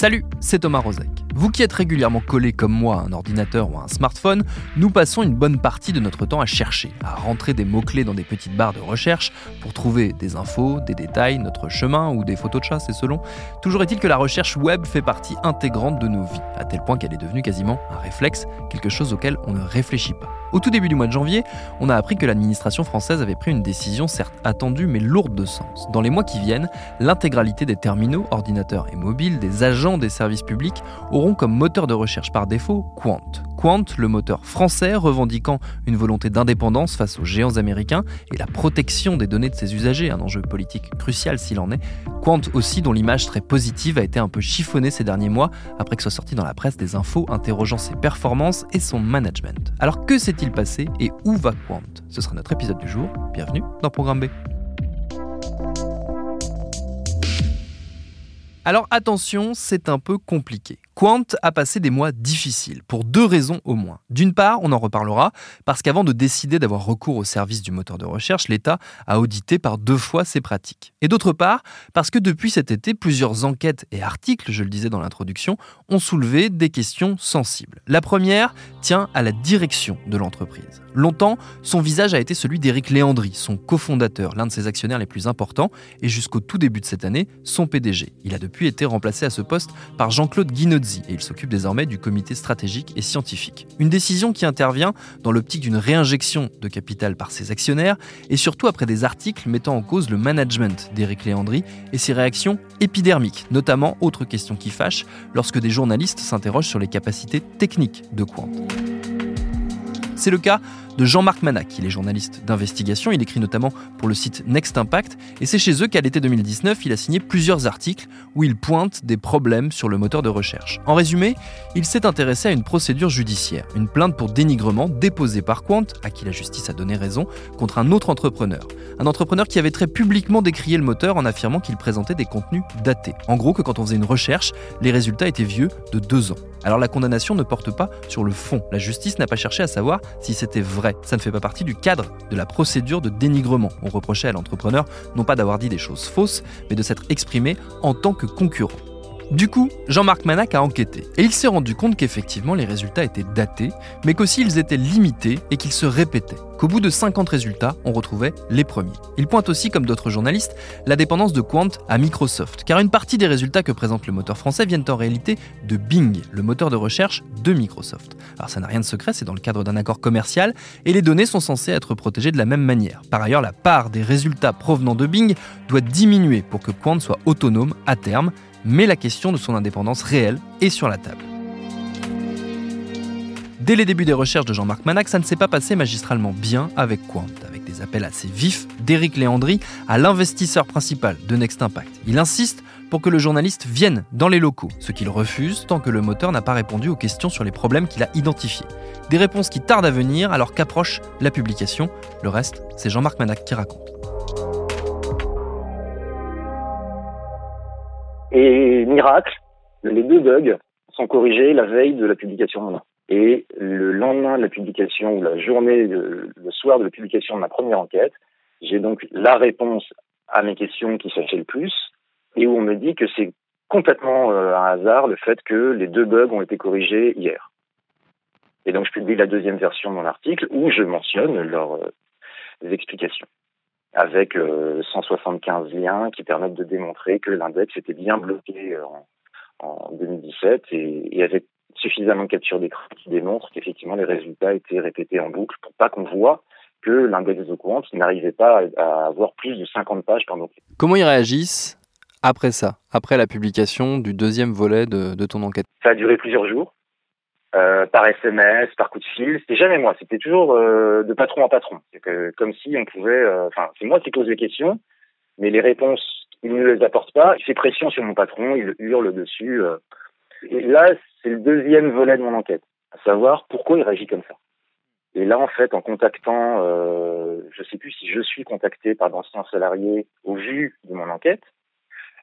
Salut, c'est Thomas Rozek. Vous qui êtes régulièrement collé comme moi à un ordinateur ou à un smartphone, nous passons une bonne partie de notre temps à chercher, à rentrer des mots-clés dans des petites barres de recherche pour trouver des infos, des détails, notre chemin ou des photos de chat, c'est selon. Toujours est-il que la recherche web fait partie intégrante de nos vies, à tel point qu'elle est devenue quasiment un réflexe, quelque chose auquel on ne réfléchit pas. Au tout début du mois de janvier, on a appris que l'administration française avait pris une décision certes attendue mais lourde de sens. Dans les mois qui viennent, l'intégralité des terminaux, ordinateurs et mobiles, des agents des services publics auront comme moteur de recherche par défaut Quant. Quant, le moteur français revendiquant une volonté d'indépendance face aux géants américains et la protection des données de ses usagers, un enjeu politique crucial s'il en est. Quant aussi dont l'image très positive a été un peu chiffonnée ces derniers mois après que soit sorti dans la presse des infos interrogeant ses performances et son management. Alors que s'est-il passé et où va Quant? Ce sera notre épisode du jour. Bienvenue dans Programme B. Alors attention, c'est un peu compliqué. Quant a passé des mois difficiles, pour deux raisons au moins. D'une part, on en reparlera, parce qu'avant de décider d'avoir recours au service du moteur de recherche, l'État a audité par deux fois ses pratiques. Et d'autre part, parce que depuis cet été, plusieurs enquêtes et articles, je le disais dans l'introduction, ont soulevé des questions sensibles. La première tient à la direction de l'entreprise. Longtemps, son visage a été celui d'Éric Léandry, son cofondateur, l'un de ses actionnaires les plus importants, et jusqu'au tout début de cette année, son PDG. Il a depuis été remplacé à ce poste par Jean-Claude Guinozzi, et il s'occupe désormais du comité stratégique et scientifique. Une décision qui intervient dans l'optique d'une réinjection de capital par ses actionnaires, et surtout après des articles mettant en cause le management d'Éric Léandry et ses réactions épidermiques, notamment, autre question qui fâche, lorsque des journalistes s'interrogent sur les capacités techniques de Quant. C'est le cas de Jean-Marc Manac. Il est journaliste d'investigation, il écrit notamment pour le site Next Impact, et c'est chez eux qu'à l'été 2019, il a signé plusieurs articles où il pointe des problèmes sur le moteur de recherche. En résumé, il s'est intéressé à une procédure judiciaire, une plainte pour dénigrement déposée par Quant, à qui la justice a donné raison, contre un autre entrepreneur. Un entrepreneur qui avait très publiquement décrié le moteur en affirmant qu'il présentait des contenus datés. En gros, que quand on faisait une recherche, les résultats étaient vieux de deux ans. Alors la condamnation ne porte pas sur le fond. La justice n'a pas cherché à savoir si c'était vrai. Ça ne fait pas partie du cadre de la procédure de dénigrement. On reprochait à l'entrepreneur non pas d'avoir dit des choses fausses, mais de s'être exprimé en tant que concurrent. Du coup, Jean-Marc Manac a enquêté et il s'est rendu compte qu'effectivement les résultats étaient datés, mais qu'aussi ils étaient limités et qu'ils se répétaient. Qu'au bout de 50 résultats, on retrouvait les premiers. Il pointe aussi, comme d'autres journalistes, la dépendance de Quant à Microsoft, car une partie des résultats que présente le moteur français viennent en réalité de Bing, le moteur de recherche de Microsoft. Alors ça n'a rien de secret, c'est dans le cadre d'un accord commercial, et les données sont censées être protégées de la même manière. Par ailleurs, la part des résultats provenant de Bing doit diminuer pour que Quant soit autonome à terme, mais la question de son indépendance réelle est sur la table. Dès les débuts des recherches de Jean-Marc Manac, ça ne s'est pas passé magistralement bien avec Quant, avec des appels assez vifs d'Éric Léandry à l'investisseur principal de Next Impact. Il insiste pour que le journaliste vienne dans les locaux, ce qu'il refuse tant que le moteur n'a pas répondu aux questions sur les problèmes qu'il a identifiés. Des réponses qui tardent à venir alors qu'approche la publication. Le reste, c'est Jean-Marc Manac qui raconte. Et miracle, les deux bugs sont corrigés la veille de la publication. Et le lendemain de la publication, ou la journée, le soir de la publication de ma première enquête, j'ai donc la réponse à mes questions qui fait le plus, et où on me dit que c'est complètement euh, un hasard le fait que les deux bugs ont été corrigés hier. Et donc je publie la deuxième version de mon article où je mentionne leurs euh, explications avec 175 euh, liens qui permettent de démontrer que l'index était bien bloqué en, 2017 et, et avec suffisamment de capture d'écran qui démontrent qu'effectivement les résultats étaient répétés en boucle pour pas qu'on voit que l'index de courant n'arrivait pas à avoir plus de 50 pages pendant. Comment ils réagissent après ça, après la publication du deuxième volet de, ton enquête? Ça a duré plusieurs jours, euh, par SMS, par coup de fil. C'était jamais moi, c'était toujours euh, de patron en patron. Que, comme si on pouvait. Euh, enfin, c'est moi qui pose les questions, mais les réponses, il ne les apporte pas. Il fait pression sur mon patron, il hurle dessus. Et là, c'est le deuxième volet de mon enquête, à savoir pourquoi il réagit comme ça. Et là, en fait, en contactant, euh, je sais plus si je suis contacté par d'anciens salariés au vu de mon enquête,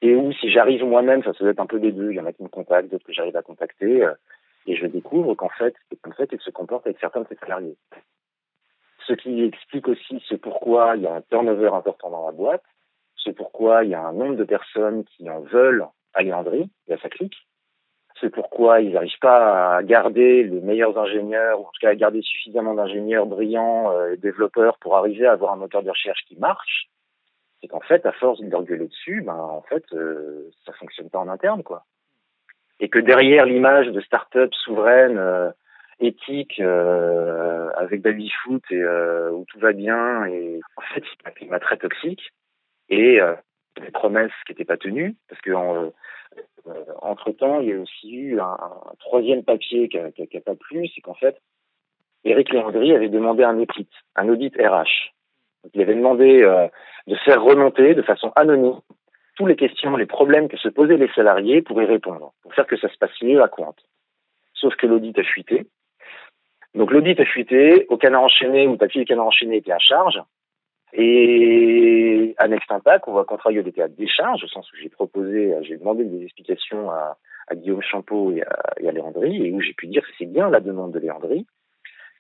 et ou si j'arrive moi-même, ça doit être un peu des deux, il y en a qui me contactent, d'autres que j'arrive à contacter, euh, et je découvre qu'en fait, qu'en fait, il se comporte avec certains de ses salariés. Ce qui explique aussi ce pourquoi il y a un turnover important dans la boîte, ce pourquoi il y a un nombre de personnes qui en veulent à Léandry et à sa clique, c'est pourquoi ils n'arrivent pas à garder les meilleurs ingénieurs, ou en tout cas à garder suffisamment d'ingénieurs brillants euh, et développeurs pour arriver à avoir un moteur de recherche qui marche. C'est qu'en fait, à force de leur gueuler dessus, ben en fait, euh, ça fonctionne pas en interne, quoi. Et que derrière l'image de start-up souveraine, euh, éthique, euh, avec baby foot et où tout va bien, et en fait, a un climat très toxique et des promesses qui n'étaient pas tenues, parce que euh, entre-temps, il y a aussi eu un, troisième papier qui n'a pas plu, c'est qu'en fait, Éric Léandry avait demandé un audit, un audit RH. il avait demandé euh, de faire remonter de façon anonyme toutes les questions, les problèmes que se posaient les salariés pour y répondre, pour faire que ça se passe mieux à Quant. Sauf que l'audit a fuité. Donc l'audit a fuité, au canard enchaîné, où le papier du canard enchaîné était à charge, et à Next Impact, on voit qu'un travail était à décharge, au sens où j'ai proposé, j'ai demandé des explications à, Guillaume Champeau et à, et Léandry, et où j'ai pu dire que c'est bien la demande de Léandry,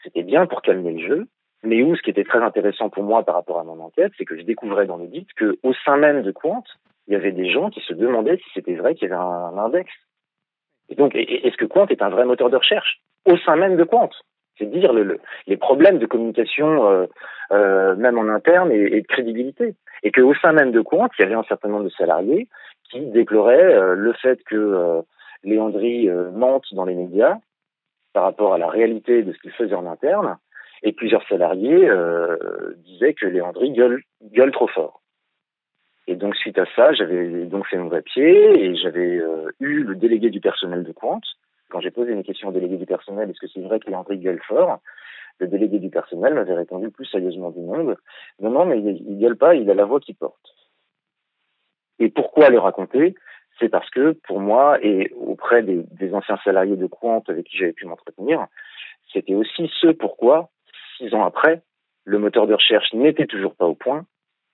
c'était bien pour calmer le jeu, mais où ce qui était très intéressant pour moi par rapport à mon enquête, c'est que je découvrais dans l'audit qu'au sein même de Quant, il y avait des gens qui se demandaient si c'était vrai qu'il y avait un, index. Et donc, est-ce que Quant est un vrai moteur de recherche au sein même de Quant? C'est dire le, les problèmes de communication, euh, euh, même en interne, et, et de crédibilité. Et qu'au sein même de Compte, il y avait un certain nombre de salariés qui déploraient euh, le fait que euh, Léandry euh, mente dans les médias par rapport à la réalité de ce qu'il faisait en interne. Et plusieurs salariés disaient que Léandry gueule, gueule trop fort. Et donc suite à ça, j'avais donc fait mon papier et j'avais eu le délégué du personnel de Compte quand j'ai posé une question au délégué du personnel, est-ce que c'est vrai qu'il André gueule fort Le délégué du personnel m'avait répondu plus sérieusement du monde, non, non, mais il, il gueule pas, il a la voix qui porte. Et pourquoi le raconter? C'est parce que pour moi et auprès des, anciens salariés de Quant avec qui j'avais pu m'entretenir, c'était aussi ce pourquoi, six ans après, le moteur de recherche n'était toujours pas au point,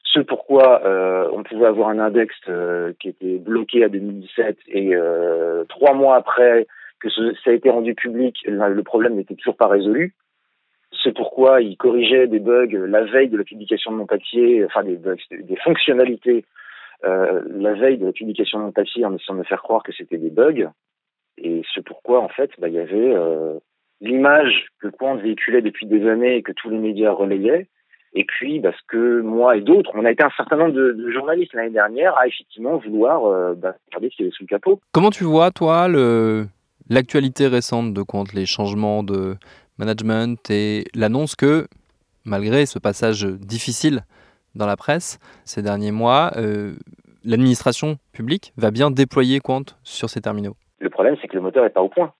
ce pourquoi euh, on pouvait avoir un index euh, qui était bloqué à 2017 et euh, trois mois après que ça a été rendu public, le problème n'était toujours pas résolu. C'est pourquoi il corrigeait des bugs la veille de la publication de mon papier, enfin des fonctionnalités euh, la veille de la publication de mon papier en essayant de me faire croire que c'était des bugs. Et c'est pourquoi, en fait, bah, il y avait euh, l'image que Quant véhiculait depuis des années et que tous les médias relayaient. Et puis, parce que moi et d'autres, on a été un certain nombre de, journalistes l'année dernière à effectivement vouloir euh, bah, regarder ce qu'il y avait sous le capot. Comment tu vois, toi, le, l'actualité récente de compte, les changements de management et l'annonce que, malgré ce passage difficile dans la presse ces derniers mois, euh, l'administration publique va bien déployer Quant sur ces terminaux. Le problème, c'est que le moteur n'est pas au point.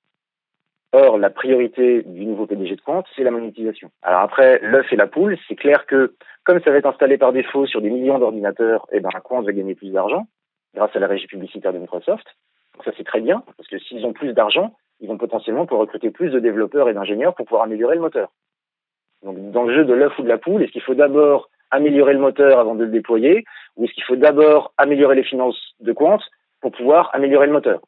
Or, la priorité du nouveau PDG de Quant, c'est la monétisation. Alors après, l'œuf et la poule, c'est clair que comme ça va être installé par défaut sur des millions d'ordinateurs, eh ben, Quant va gagner plus d'argent grâce à la régie publicitaire de Microsoft. Ça c'est très bien, parce que s'ils ont plus d'argent, ils vont potentiellement pouvoir recruter plus de développeurs et d'ingénieurs pour pouvoir améliorer le moteur. Donc dans le jeu de l'œuf ou de la poule, est-ce qu'il faut d'abord améliorer le moteur avant de le déployer, ou est-ce qu'il faut d'abord améliorer les finances de compte pour pouvoir améliorer le moteur?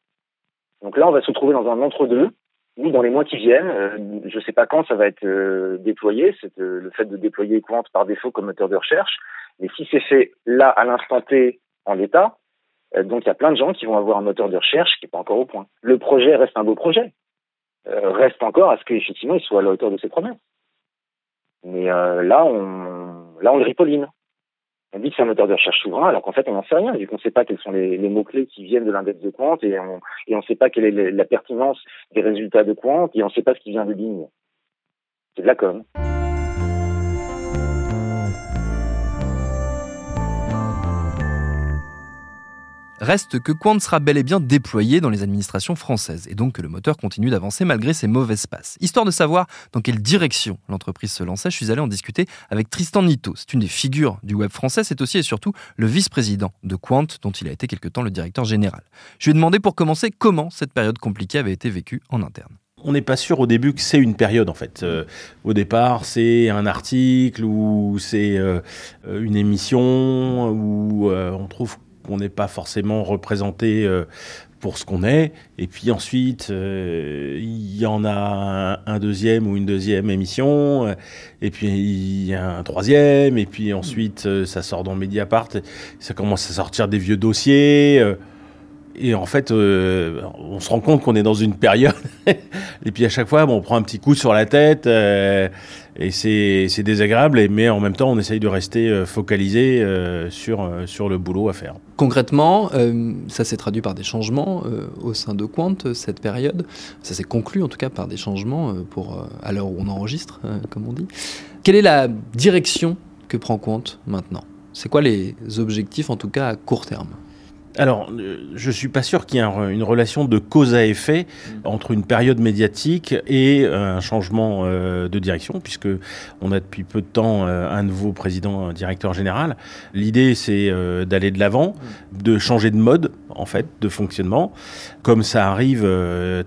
Donc là, on va se retrouver dans un entre-deux, ou dans les mois qui viennent. Euh, je ne sais pas quand ça va être euh, déployé, c'est euh, le fait de déployer Quant par défaut comme moteur de recherche. Mais si c'est fait là, à l'instant T, en l'état, donc il y a plein de gens qui vont avoir un moteur de recherche qui n'est pas encore au point. Le projet reste un beau projet. reste encore à ce qu'effectivement il soit à la hauteur de ses promesses. Mais là, on, là, on le ripolline on dit que c'est un moteur de recherche souverain, alors qu'en fait, on n'en sait rien, vu qu'on ne sait pas quels sont les, mots-clés qui viennent de l'index de Quant, et on et ne sait pas quelle est la pertinence des résultats de Quant, et on ne sait pas ce qui vient de Bing. C'est de la com. Reste que Quant sera bel et bien déployé dans les administrations françaises, et donc que le moteur continue d'avancer malgré ses mauvaises passes. Histoire de savoir dans quelle direction l'entreprise se lançait, je suis allé en discuter avec Tristan Nito. C'est une des figures du web français, c'est aussi et surtout le vice-président de Quant, dont il a été quelque temps le directeur général. Je lui ai demandé pour commencer comment cette période compliquée avait été vécue en interne on n'est pas sûr au début que c'est une période en fait. Euh, au départ, c'est un article ou c'est euh, une émission où euh, on trouve qu'on n'est pas forcément représenté euh, pour ce qu'on est. Et puis ensuite, euh, il y en a un, deuxième ou une deuxième émission. Et puis il y a un troisième. Et puis ensuite, euh, ça sort dans Mediapart. Ça commence à sortir des vieux dossiers. Et en fait, on se rend compte qu'on est dans une période. et puis à chaque fois, bon, on prend un petit coup sur la tête et c'est désagréable, mais en même temps, on essaye de rester euh, focalisé euh, sur, euh, sur le boulot à faire. Concrètement, ça s'est traduit par des changements au sein de Quant cette période. Ça s'est conclu en tout cas par des changements pour, à l'heure où on enregistre, comme on dit. Quelle est la direction que prend Quant maintenant? C'est quoi les objectifs, en tout cas à court terme? Alors, euh, je suis pas sûr qu'il y ait une relation de cause à effet mm. entre une période médiatique et un changement euh, de direction, puisque on a depuis peu de temps euh, un nouveau président, directeur général. L'idée, c'est d'aller de l'avant, mm. de changer de mode, en fait, de fonctionnement, comme ça arrive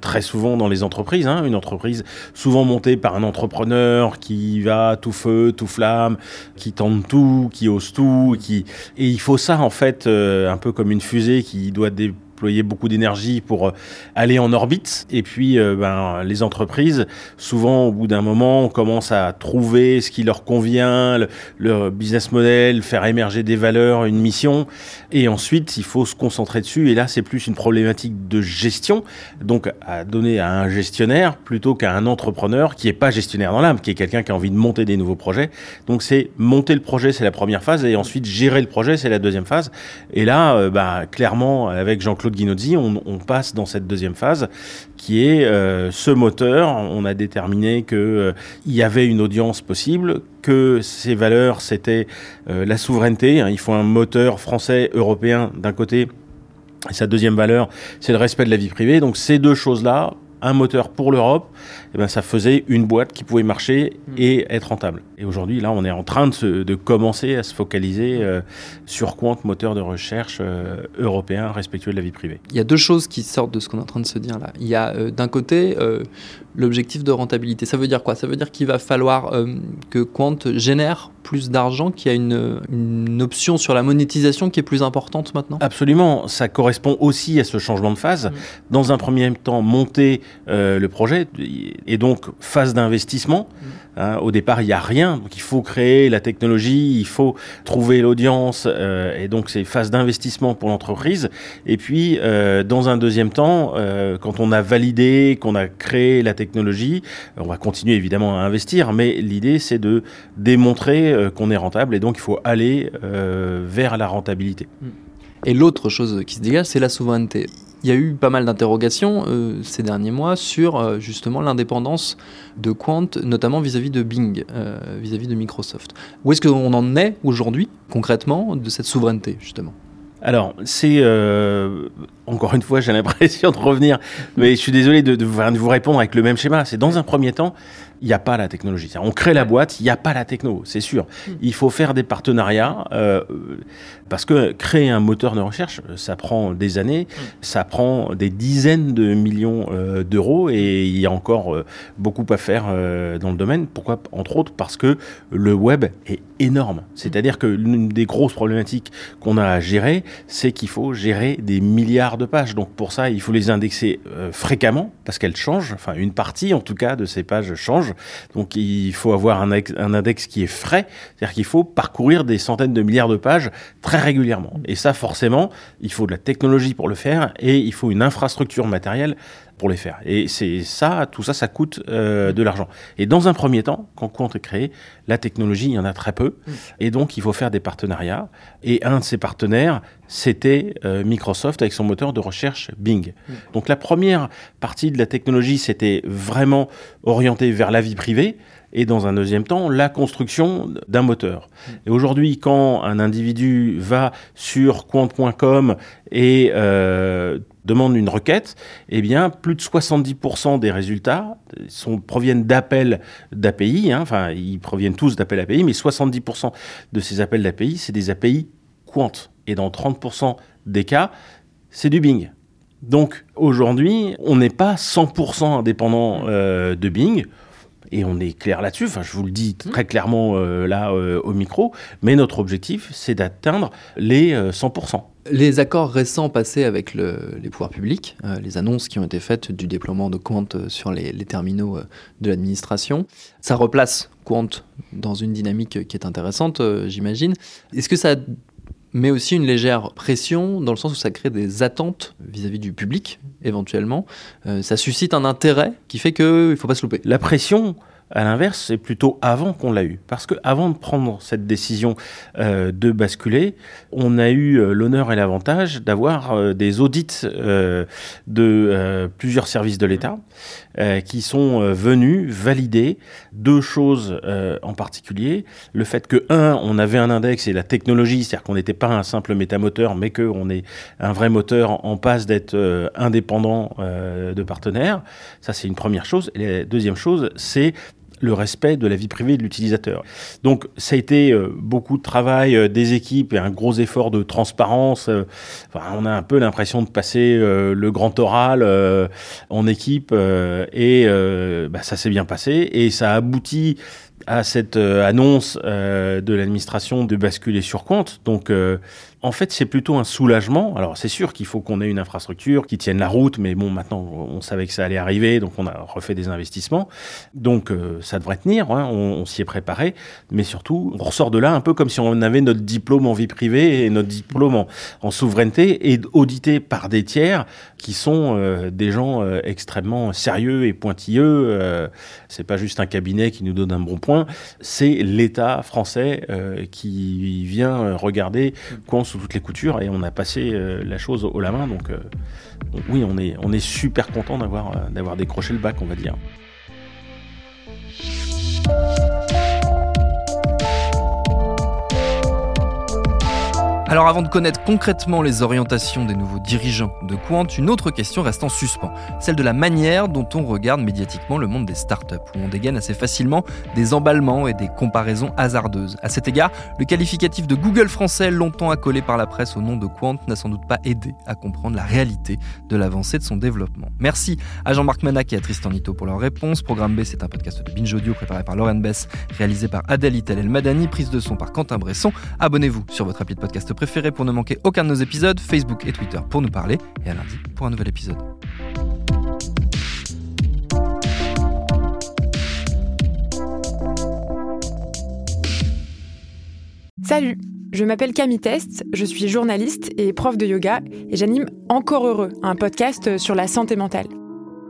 très souvent dans les entreprises. Hein. une entreprise souvent montée par un entrepreneur qui va tout feu, tout flamme, qui tente tout, qui ose tout, qui et il faut ça en fait, un peu comme une qui doit déployer beaucoup d'énergie pour euh, aller en orbite. Et puis, euh, ben, les entreprises, souvent, au bout d'un moment, on commence à trouver ce qui leur convient, leur business model, faire émerger des valeurs, une mission. Et ensuite, il faut se concentrer dessus. Et là, c'est plus une problématique de gestion. Donc, à donner à un gestionnaire plutôt qu'à un entrepreneur qui est pas gestionnaire dans l'âme, qui est quelqu'un qui a envie de monter des nouveaux projets. Donc, c'est monter le projet, c'est la première phase. Et ensuite, gérer le projet, c'est la deuxième phase. Et là, euh, ben, clairement, avec Jean-Claude Guinozzi, on, passe dans cette deuxième phase qui est euh, ce moteur. On a déterminé qu'il euh, y avait une audience possible, que ces valeurs, c'était euh, la souveraineté. Hein. il faut un moteur français, européen d'un côté. Et sa deuxième valeur, c'est le respect de la vie privée. Donc ces deux choses-là, un moteur pour l'Europe, eh ben, ça faisait une boîte qui pouvait marcher mm. et être rentable. Et aujourd'hui, là, on est en train de, de commencer à se focaliser euh, sur Quant, moteur de recherche euh, européen respectueux de la vie privée. Il y a deux choses qui sortent de ce qu'on est en train de se dire là. Il y a euh, d'un côté l'objectif de rentabilité. Ça veut dire quoi? Ça veut dire qu'il va falloir que Quant génère plus d'argent, qu'il y a une, une, option sur la monétisation qui est plus importante maintenant? Absolument. Ça correspond aussi à ce changement de phase. Mm. Dans un premier temps, monter le projet et donc phase d'investissement. Mm. Hein, au départ, il n'y a rien, donc il faut créer la technologie, il faut trouver l'audience, euh, et donc c'est phase d'investissement pour l'entreprise. Et puis, euh, dans un deuxième temps, euh, quand on a validé, qu'on a créé la technologie, on va continuer évidemment à investir, mais l'idée c'est de démontrer qu'on est rentable, et donc il faut aller vers la rentabilité. Et l'autre chose qui se dégage, c'est la souveraineté il y a eu pas mal d'interrogations euh, ces derniers mois sur euh, justement l'indépendance de Quant, notamment vis-à-vis de Bing, euh, vis-à-vis de Microsoft. Où est-ce qu'on en est aujourd'hui, concrètement, de cette souveraineté, justement? Alors, c'est encore une fois, j'ai l'impression de revenir, mais je suis désolé de, de, vous répondre avec le même schéma. C'est dans un premier temps, il n'y a pas la technologie. On crée la boîte, il n'y a pas la techno, c'est sûr. Hmm. Il faut faire des partenariats euh, parce que créer un moteur de recherche, ça prend des années, hmm. ça prend des dizaines de millions euh, d'euros et il y a encore euh, beaucoup à faire dans le domaine. Pourquoi Entre autres parce que le web est énorme. C'est-à-dire que l'une des grosses problématiques qu'on a à gérer, c'est qu'il faut gérer des milliards de pages. Donc pour ça, il faut les indexer fréquemment parce qu'elles changent. Enfin, une partie en tout cas de ces pages change. Donc il faut avoir un, un index qui est frais, c'est-à-dire qu'il faut parcourir des centaines de milliards de pages très régulièrement. Et ça, forcément, il faut de la technologie pour le faire et il faut une infrastructure matérielle pour les faire. Et c'est ça, tout ça, ça coûte euh, de l'argent. Et dans un premier temps, quand Quant est créé, la technologie, il y en a très peu. Mm. Et donc, il faut faire des partenariats. Et un de ces partenaires, c'était euh, Microsoft avec son moteur de recherche Bing. Mm. Donc, la première partie de la technologie, c'était vraiment orienté vers la vie privée et dans un deuxième temps, la construction d'un moteur. Et aujourd'hui, quand un individu va sur quant.com et euh, demande une requête, eh bien, plus de 70% des résultats proviennent d'appels d'API. Hein, enfin, ils proviennent tous d'appels API, mais 70% de ces appels d'API, c'est des API Quant. Et dans 30% des cas, c'est du Bing. Donc aujourd'hui, on n'est pas 100% indépendant euh, de Bing et on est clair là-dessus. Enfin, je vous le dis très clairement euh, là euh, au micro. Mais notre objectif, c'est d'atteindre les 100%. Euh, les accords récents passés avec les pouvoirs publics, les annonces qui ont été faites du déploiement de Quant sur les, les terminaux de l'administration, ça replace Quant dans une dynamique qui est intéressante, j'imagine. Est-ce que ça mais aussi une légère pression dans le sens où ça crée des attentes vis-à-vis du public, éventuellement. Euh, ça suscite un intérêt qui fait qu'il ne faut pas se louper. La pression, à l'inverse, c'est plutôt avant qu'on l'a eu. Parce que avant de prendre cette décision euh, de basculer, on a eu euh, l'honneur et l'avantage d'avoir euh, des audits de plusieurs services de l'État qui sont venus valider deux choses en particulier. Le fait que, un, on avait un index et la technologie, c'est-à-dire qu'on n'était pas un simple métamoteur, mais qu'on est un vrai moteur en passe d'être indépendant de partenaires. Ça, c'est une première chose. Et la deuxième chose, c'est le respect de la vie privée de l'utilisateur. Donc ça a été euh, beaucoup de travail euh, des équipes et un gros effort de transparence. Euh, on a un peu l'impression de passer le grand oral en équipe et bah, ça s'est bien passé et ça a abouti à cette annonce de l'administration de basculer sur compte. Donc en fait, c'est plutôt un soulagement. Alors, c'est sûr qu'il faut qu'on ait une infrastructure qui tienne la route, mais bon, maintenant, on savait que ça allait arriver, donc on a refait des investissements. Donc, euh, ça devrait tenir, hein, on, s'y est préparé. Mais surtout, on ressort de là un peu comme si on avait notre diplôme en vie privée et notre diplôme en, souveraineté et audité par des tiers qui sont euh, des gens euh, extrêmement sérieux et pointilleux. c'est pas juste un cabinet qui nous donne un bon c'est l'État français qui vient regarder quoi sous toutes les coutures et on a passé euh, la chose au la main. Donc, euh, donc, oui, on est, on est super content euh, d'avoir décroché le bac, on va dire. Alors avant de connaître concrètement les orientations des nouveaux dirigeants de Quant, une autre question reste en suspens, celle de la manière dont on regarde médiatiquement le monde des startups, où on dégaine assez facilement des emballements et des comparaisons hasardeuses. À cet égard, le qualificatif de Google français, longtemps accolé par la presse au nom de Quant, n'a sans doute pas aidé à comprendre la réalité de l'avancée de son développement. Merci à Jean-Marc Manac et à Tristan Nito pour leur réponse. Programme B, c'est un podcast de Binge Audio préparé par Lauren Bess, réalisé par Adèle Ital El Madani, prise de son par Quentin Bresson. Abonnez-vous sur votre appli de podcast préféré pour ne manquer aucun de nos épisodes, Facebook et Twitter pour nous parler, et à lundi pour un nouvel épisode. Salut, je m'appelle Camille Test, je suis journaliste et prof de yoga et j'anime Encore Heureux, un podcast sur la santé mentale.